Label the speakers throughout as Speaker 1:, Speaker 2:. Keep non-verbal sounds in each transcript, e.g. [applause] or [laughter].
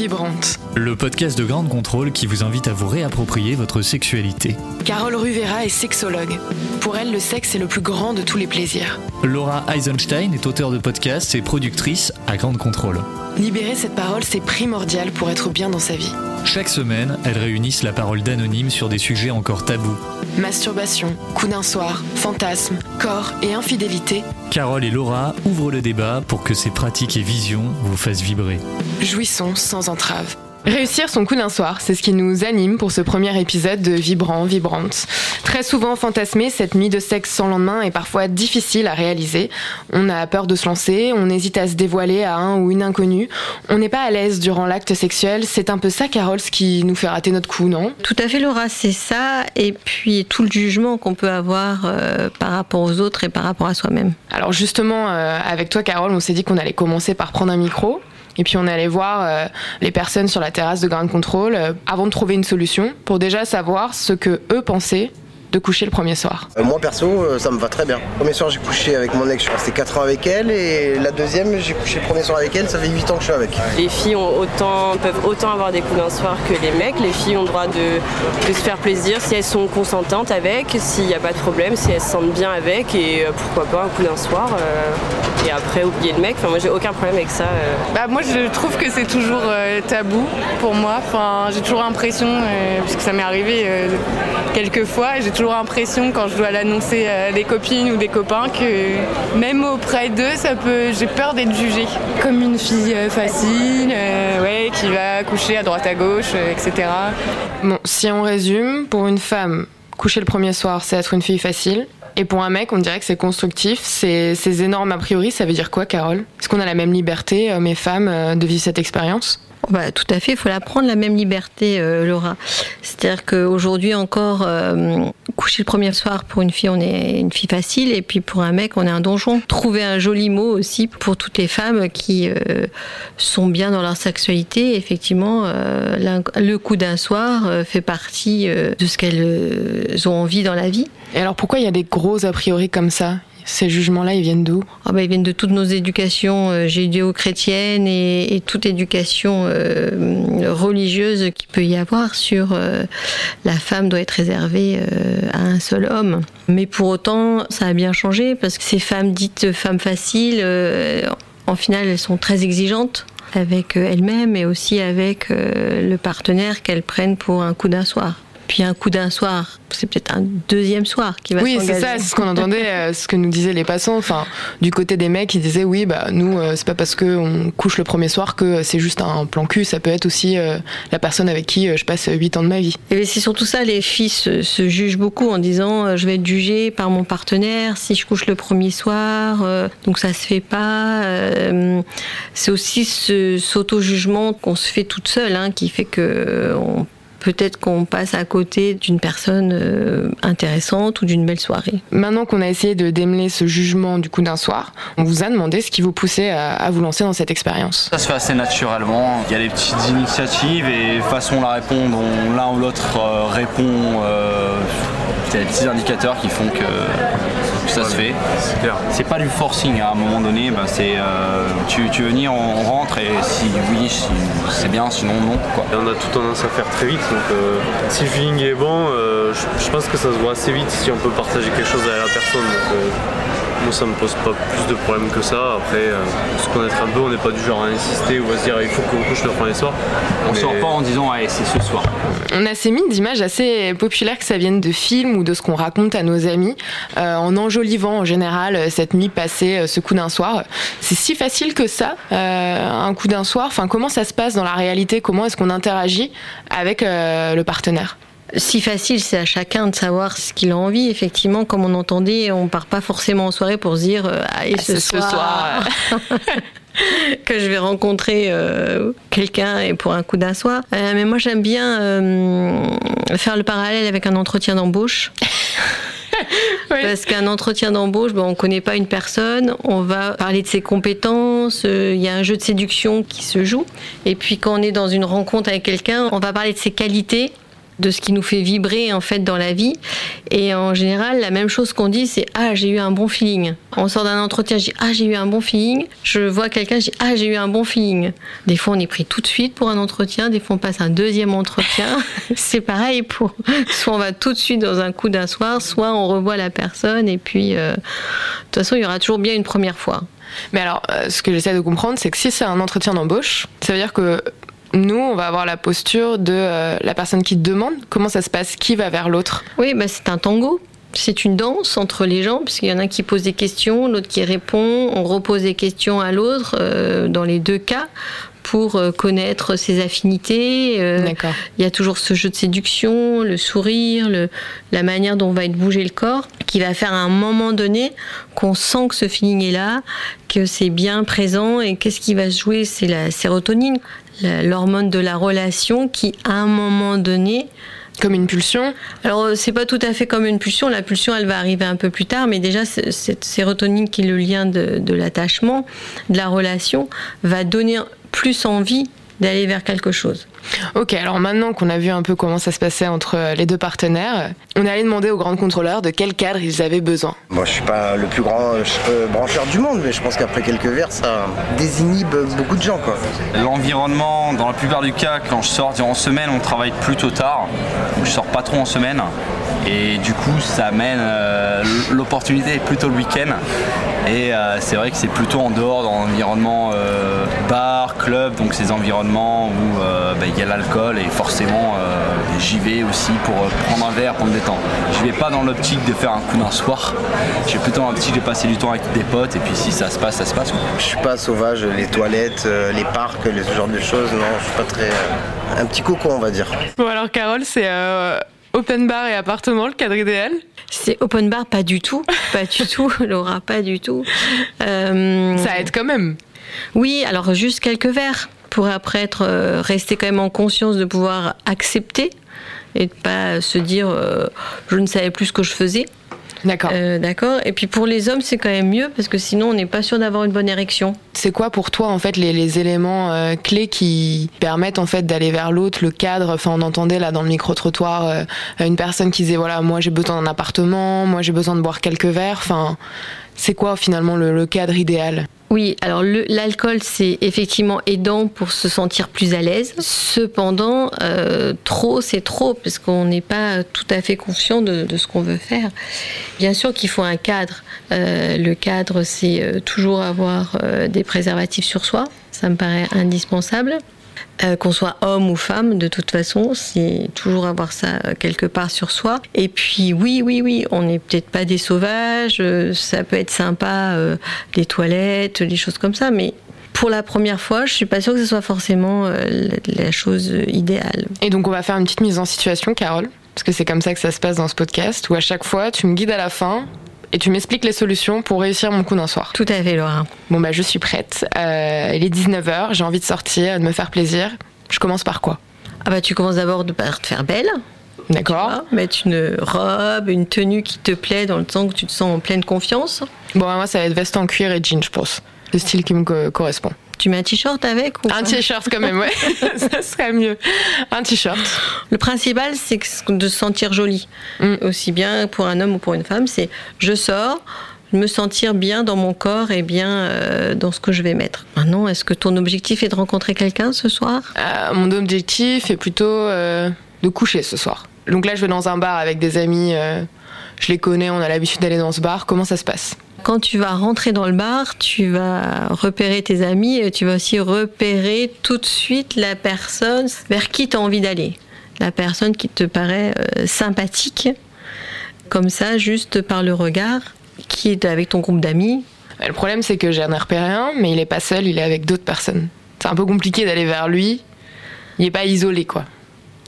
Speaker 1: Vibrante,
Speaker 2: le podcast de Grande Contrôle qui vous invite à vous réapproprier votre sexualité.
Speaker 1: Carole Ruvera est sexologue. Pour elle, le sexe est le plus grand de tous les plaisirs.
Speaker 2: Laura Eisenstein est auteure de podcasts et productrice à Grande Contrôle.
Speaker 1: Libérer cette parole, c'est primordial pour être bien dans sa vie.
Speaker 2: Chaque semaine, elles réunissent la parole d'anonymes sur des sujets encore tabous.
Speaker 1: Masturbation, coup d'un soir, fantasme, corps et infidélité.
Speaker 2: Carole et Laura ouvrent le débat pour que ces pratiques et visions vous fassent vibrer.
Speaker 1: Jouissons sans entrave. Réussir son coup d'un soir, c'est ce qui nous anime pour ce premier épisode de Vibrant, Vibrante. Très souvent fantasmé, cette nuit de sexe sans lendemain est parfois difficile à réaliser. On a peur de se lancer, on hésite à se dévoiler à un ou une inconnue, on n'est pas à l'aise durant l'acte sexuel. C'est un peu ça, Carole, ce qui nous fait rater notre coup, non?
Speaker 3: Tout à fait, Laura, c'est ça. Et puis tout le jugement qu'on peut avoir euh, par rapport aux autres et par rapport à soi-même.
Speaker 1: Alors justement, euh, avec toi, Carole, on s'est dit qu'on allait commencer par prendre un micro. Et puis on est allé voir euh, les personnes sur la terrasse de Ground Control euh, avant de trouver une solution pour déjà savoir ce que eux pensaient de coucher le premier soir
Speaker 4: euh, Moi perso, euh, ça me va très bien. Le premier soir, j'ai couché avec mon ex, je suis resté 4 ans avec elle, et la deuxième, j'ai couché le premier soir avec elle, ça fait 8 ans que je suis avec.
Speaker 5: Les filles ont autant, peuvent autant avoir des coups d'un soir que les mecs. Les filles ont le droit de, de se faire plaisir si elles sont consentantes avec, s'il n'y a pas de problème, si elles se sentent bien avec, et euh, pourquoi pas un coup d'un soir. Euh, et après, oublier le mec. Enfin, moi, j'ai aucun problème avec ça. euh.
Speaker 6: Bah, moi je trouve que c'est toujours euh, tabou pour moi. Enfin, j'ai toujours l'impression, euh, puisque ça m'est arrivé euh, quelques fois, j'ai toujours l'impression quand je dois l'annoncer à des copines ou des copains que même auprès d'eux, ça peut, j'ai peur d'être jugée comme une fille euh, facile, euh, ouais, qui va coucher à droite à gauche, euh, etc.
Speaker 1: Bon, si on résume, pour une femme, coucher le premier soir, c'est être une fille facile. Et pour un mec, on dirait que c'est constructif. C'est ces énormes a priori, ça veut dire quoi, Carole? Est-ce qu'on a la même liberté, hommes et femmes, de vivre cette expérience?
Speaker 3: Bah, tout à fait, il faut la prendre la même liberté, euh, Laura. C'est-à-dire qu'aujourd'hui encore, euh, coucher le premier soir pour une fille, on est une fille facile, et puis pour un mec, on est un donjon. Trouver un joli mot aussi pour toutes les femmes qui euh, sont bien dans leur sexualité. Effectivement, le coup d'un soir fait partie de ce qu'elles ont envie dans la vie.
Speaker 1: Et alors pourquoi il y a des gros a priori comme ça? Ces jugements-là, ils viennent d'où?
Speaker 3: Ah bah, ils viennent de toutes nos éducations euh, judéo-chrétiennes et, toute éducation euh, religieuse qu'il peut y avoir sur euh, la femme doit être réservée à un seul homme. Mais pour autant, ça a bien changé parce que ces femmes dites femmes faciles, en final, elles sont très exigeantes avec elles-mêmes et aussi avec le partenaire qu'elles prennent pour un coup d'un soir. Puis un coup d'un soir, c'est peut-être un deuxième soir qui va
Speaker 1: Oui, c'est
Speaker 3: s'engager.
Speaker 1: ça, c'est ce qu'on entendait, euh, ce que nous disaient les passants. Enfin, du côté des mecs, ils disaient oui, bah nous, euh, c'est pas parce que on couche le premier soir que c'est juste un plan cul. Ça peut être aussi euh, la personne avec qui je passe 8 ans de ma vie.
Speaker 3: Et c'est surtout ça, les filles se, se jugent beaucoup en disant je vais être jugée par mon partenaire si je couche le premier soir, donc ça se fait pas. C'est aussi ce cet auto-jugement qu'on se fait toute seule hein, qui fait que on- peut-être qu'on passe à côté d'une personne euh, intéressante ou d'une belle soirée.
Speaker 1: Maintenant qu'on a essayé de démêler ce jugement du coup d'un soir, on vous a demandé ce qui vous poussait à, à vous lancer dans cette expérience.
Speaker 7: Ça se fait assez naturellement. Il y a des petites initiatives et façon la répondre, on- l'un ou l'autre euh, répond. euh, a des petits indicateurs qui font que, que ça se fait. C'est pas du forcing à un moment donné. bah, c'est euh, tu, tu veux venir, on, rentre et si oui, si- c'est bien, sinon non. Quoi.
Speaker 8: Et on a tout tendance à faire très vite, donc euh, si le feeling est bon, euh, je, je pense que ça se voit assez vite si on peut partager quelque chose à la personne. Donc, moi ça me pose pas plus de problèmes que ça. Après, euh, se connaître un peu, on n'est pas du genre à insister ou à se dire il faut qu'on couche le premier soir.
Speaker 7: On
Speaker 8: Mais-
Speaker 7: sort pas en disant ouais, c'est ce soir.
Speaker 1: On a ces mines d'images assez populaires que ça vienne de films ou de ce qu'on raconte à nos amis, euh, en enjolivant en général cette nuit passée, euh, ce coup d'un soir. C'est si facile que ça, euh, un coup d'un soir. Enfin, comment ça se passe dans la réalité? Comment est-ce qu'on interagit avec euh, le partenaire?
Speaker 3: Si facile, c'est à chacun de savoir ce qu'il a envie. Effectivement, comme on entendait, on part pas forcément en soirée pour se dire euh, allez
Speaker 1: Ah,
Speaker 3: ce,
Speaker 1: ce
Speaker 3: soir,
Speaker 1: soir, [laughs]
Speaker 3: que je vais rencontrer euh, quelqu'un et pour un coup d'un soir. Euh, mais moi, j'aime bien euh, faire le parallèle avec un entretien d'embauche. [laughs] Parce qu'un entretien d'embauche, ben, on ne connaît pas une personne, on va parler de ses compétences, il y a un jeu de séduction qui se joue. Et puis quand on est dans une rencontre avec quelqu'un, on va parler de ses qualités de ce qui nous fait vibrer en fait dans la vie. Et en général, la même chose qu'on dit, c'est ah j'ai eu un bon feeling. On sort d'un entretien, dis ah j'ai eu un bon feeling. Je vois quelqu'un, dis ah j'ai eu un bon feeling. Des fois on est pris tout de suite pour un entretien, des fois on passe un deuxième entretien. [laughs] c'est pareil pour soit on va tout de suite dans un coup d'un soir, soit on revoit la personne et puis euh, de toute façon il y aura toujours bien une première fois.
Speaker 1: Mais alors, euh, ce que j'essaie de comprendre, c'est que si c'est un entretien d'embauche, ça veut dire que nous, on va avoir la posture de euh, la personne qui demande comment ça se passe, qui va vers l'autre.
Speaker 3: Oui, bah, c'est un tango. C'est une danse entre les gens, puisqu'il y en a qui pose des questions, l'autre qui répond, on repose des questions à l'autre, euh, dans les deux cas, pour euh, connaître ses affinités.
Speaker 1: D'accord.
Speaker 3: Il y a toujours ce jeu de séduction, le sourire, le, la manière dont va être bougé le corps, qui va faire à un moment donné qu'on sent que ce feeling est là, que c'est bien présent, et qu'est-ce qui va se jouer? C'est la sérotonine, l'hormone de la relation qui, à un moment donné,
Speaker 1: Comme une pulsion?
Speaker 3: Alors, euh, c'est pas tout à fait comme une pulsion. La pulsion, elle va arriver un peu plus tard, mais déjà, cette sérotonine qui est le lien de, de l'attachement, de la relation, va donner plus envie d'aller vers quelque chose.
Speaker 1: Ok, alors maintenant qu'on a vu un peu comment ça se passait entre euh, les deux partenaires, on est allé demander aux grandes contrôleurs de quel cadre ils avaient besoin.
Speaker 4: Moi, je suis pas le plus grand euh, brancheur du monde, mais je pense qu'après quelques verres, ça désinhibe beaucoup de gens, quoi.
Speaker 7: L'environnement, dans la plupart du cas, quand je sors en semaine, on travaille plutôt tard. Donc je sors pas trop en semaine. Et du coup, ça amène euh, l'opportunité est plutôt le week-end. Et euh, c'est vrai que c'est plutôt en dehors dans l'environnement euh, bar, club, donc ces environnements où euh, bah, il y a l'alcool et forcément euh, j'y vais aussi pour euh, prendre un verre, pour me détendre. Je vais pas dans l'optique de faire un coup d'un soir. Je vais plutôt dans l'optique de passer du temps avec des potes et puis si ça se passe, ça se passe. quoi.
Speaker 4: Je suis pas sauvage, les toilettes, euh, les parcs, les- ce genre de choses, non, je suis pas très. euh, un petit coco, on va dire.
Speaker 1: Bon, alors Carole, c'est euh, open bar et appartement, le cadre idéal
Speaker 3: C'est open bar, pas du tout. Pas du [laughs] tout, Laura, pas du tout. Euh,
Speaker 1: Ça aide quand même.
Speaker 3: Oui, alors juste quelques verres pour après être, euh, rester quand même en conscience de pouvoir accepter et de pas se dire euh, je ne savais plus ce que je faisais.
Speaker 1: D'accord.
Speaker 3: Euh, D'accord. Et puis pour les hommes, c'est quand même mieux parce que sinon on n'est pas sûr d'avoir une bonne érection.
Speaker 1: C'est quoi pour toi en fait les, les éléments euh, clés qui permettent en fait d'aller vers l'autre, le cadre? Enfin, on entendait là dans le micro trottoir une personne qui disait voilà moi j'ai besoin d'un appartement, moi j'ai besoin de boire quelques verres. Enfin, c'est quoi finalement le, le cadre idéal?
Speaker 3: Oui, alors l'alcool, c'est effectivement aidant pour se sentir plus à l'aise. Cependant, euh, trop, c'est trop, parce qu'on n'est pas tout à fait conscient de, ce qu'on veut faire. Bien sûr qu'il faut un cadre. Euh, le cadre, c'est euh, toujours avoir des préservatifs sur soi. Ça me paraît indispensable. Euh, qu'on soit homme ou femme, de toute façon, c'est toujours avoir ça euh, quelque part sur soi. Et puis oui, oui, oui, on n'est peut-être pas des sauvages, euh, ça peut être sympa, euh, les toilettes, des choses comme ça, mais pour la première fois, je suis pas sûre que ce soit forcément la chose idéale.
Speaker 1: Et donc on va faire une petite mise en situation, Carole, parce que c'est comme ça que ça se passe dans ce podcast, où à chaque fois tu me guides à la fin et tu m'expliques les solutions pour réussir mon coup d'un soir.
Speaker 3: Tout à fait, Laura.
Speaker 1: Bon bah je suis prête. Euh, il est 19h, j'ai envie de sortir, de me faire plaisir. Je commence par quoi?
Speaker 3: Ah bah tu commences d'abord par te faire belle.
Speaker 1: D'accord
Speaker 3: mettre une robe, une tenue qui te plaît dans le sens où tu te sens en pleine confiance.
Speaker 1: Bon bah, moi ça va être veste en cuir et jean je pense. Le style qui me co- correspond.
Speaker 3: Tu mets un t-shirt avec ou
Speaker 1: Un t-shirt quand même, ouais. [laughs] [laughs] ça serait mieux. Un t-shirt.
Speaker 3: Le principal, c'est de se sentir jolie.
Speaker 1: Mm.
Speaker 3: Aussi bien pour un homme ou pour une femme, c'est je sors, me sentir bien dans mon corps et bien euh, dans ce que je vais mettre. Maintenant, est-ce que ton objectif est de rencontrer quelqu'un ce soir?
Speaker 1: Euh, mon objectif est plutôt euh, de coucher ce soir. Donc là je vais dans un bar avec des amis, je les connais, on a l'habitude d'aller dans ce bar. Comment ça se passe?
Speaker 3: Quand tu vas rentrer dans le bar, tu vas repérer tes amis et tu vas aussi repérer tout de suite la personne vers qui tu as envie d'aller. La personne qui te paraît euh, sympathique, comme ça, juste par le regard, qui est avec ton groupe d'amis.
Speaker 1: Le problème c'est que j'en ai repéré un, mais il est pas seul, il est avec d'autres personnes. C'est un peu compliqué d'aller vers lui. Il est pas isolé quoi.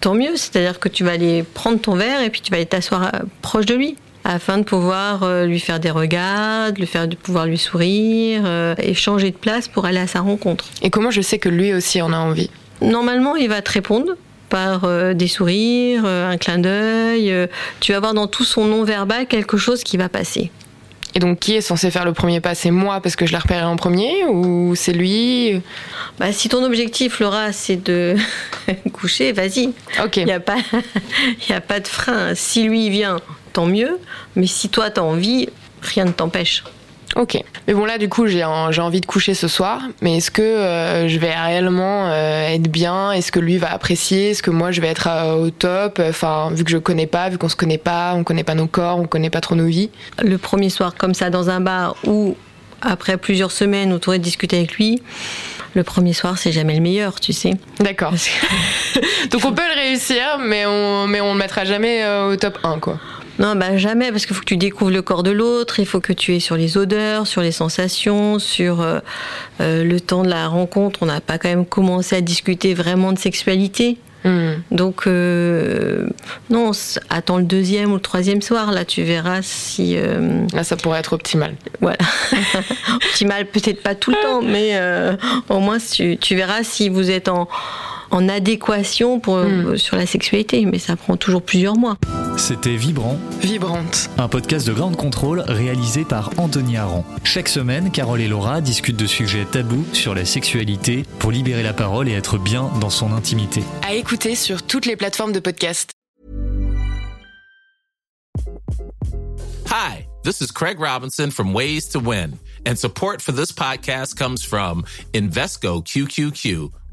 Speaker 3: Tant mieux, c'est-à-dire que tu vas aller prendre ton verre et puis tu vas aller t'asseoir euh, proche de lui afin de pouvoir euh, lui faire des regards, de, lui faire, de pouvoir lui sourire, euh, et changer de place pour aller à sa rencontre.
Speaker 1: Et comment je sais que lui aussi en a envie?
Speaker 3: Normalement, il va te répondre par euh, des sourires, un clin d'œil. tu vas voir dans tout son non-verbal quelque chose qui va passer.
Speaker 1: Et donc, qui est censé faire le premier pas? C'est moi parce que je l'ai repéré en premier ou c'est lui?
Speaker 3: Bah, Si ton objectif, Laura, c'est de [laughs] coucher, vas-y.
Speaker 1: Ok.
Speaker 3: Il n'y a, pas... [laughs] y a pas de frein. Si lui vient, tant mieux. Mais si toi, tu as envie, rien ne t'empêche.
Speaker 1: Ok. Mais bon, là, du coup, j'ai envie de coucher ce soir. Mais est-ce que euh, je vais réellement euh, être bien? Est-ce que lui va apprécier? Est-ce que moi, je vais être euh, au top? Enfin, vu que je connais pas, vu qu'on se connaît pas, on connaît pas nos corps, on connaît pas trop nos vies.
Speaker 3: Le premier soir, comme ça, dans un bar ou après plusieurs semaines où tu aurais discuté avec lui, le premier soir, c'est jamais le meilleur, tu sais.
Speaker 1: D'accord. [laughs] Donc on peut le réussir, mais on mais on le mettra jamais au top 1, quoi.
Speaker 3: Non, bah jamais, parce qu'il faut que tu découvres le corps de l'autre, il faut que tu aies sur les odeurs, sur les sensations, sur euh, euh, le temps de la rencontre. On n'a pas quand même commencé à discuter vraiment de sexualité. Hmm. Donc, euh, non, attends le deuxième ou le troisième soir, là, tu verras si.
Speaker 1: Là, ça pourrait être optimal.
Speaker 3: Voilà. [laughs] optimal, peut-être pas tout le temps, mais au moins, tu, tu verras si vous êtes en en adéquation pour, hmm. sur la sexualité, mais ça prend toujours plusieurs mois.
Speaker 2: C'était Vibrant.
Speaker 1: Vibrante.
Speaker 2: Un podcast de grande contrôle réalisé par Anthony Aran. Chaque semaine, Carole et Laura discutent de sujets tabous sur la sexualité pour libérer la parole et être bien dans son intimité.
Speaker 1: À écouter sur toutes les plateformes de podcast.
Speaker 9: Hi, this is Craig Robinson from Ways to Win, and support for this podcast comes from Invesco QQQ.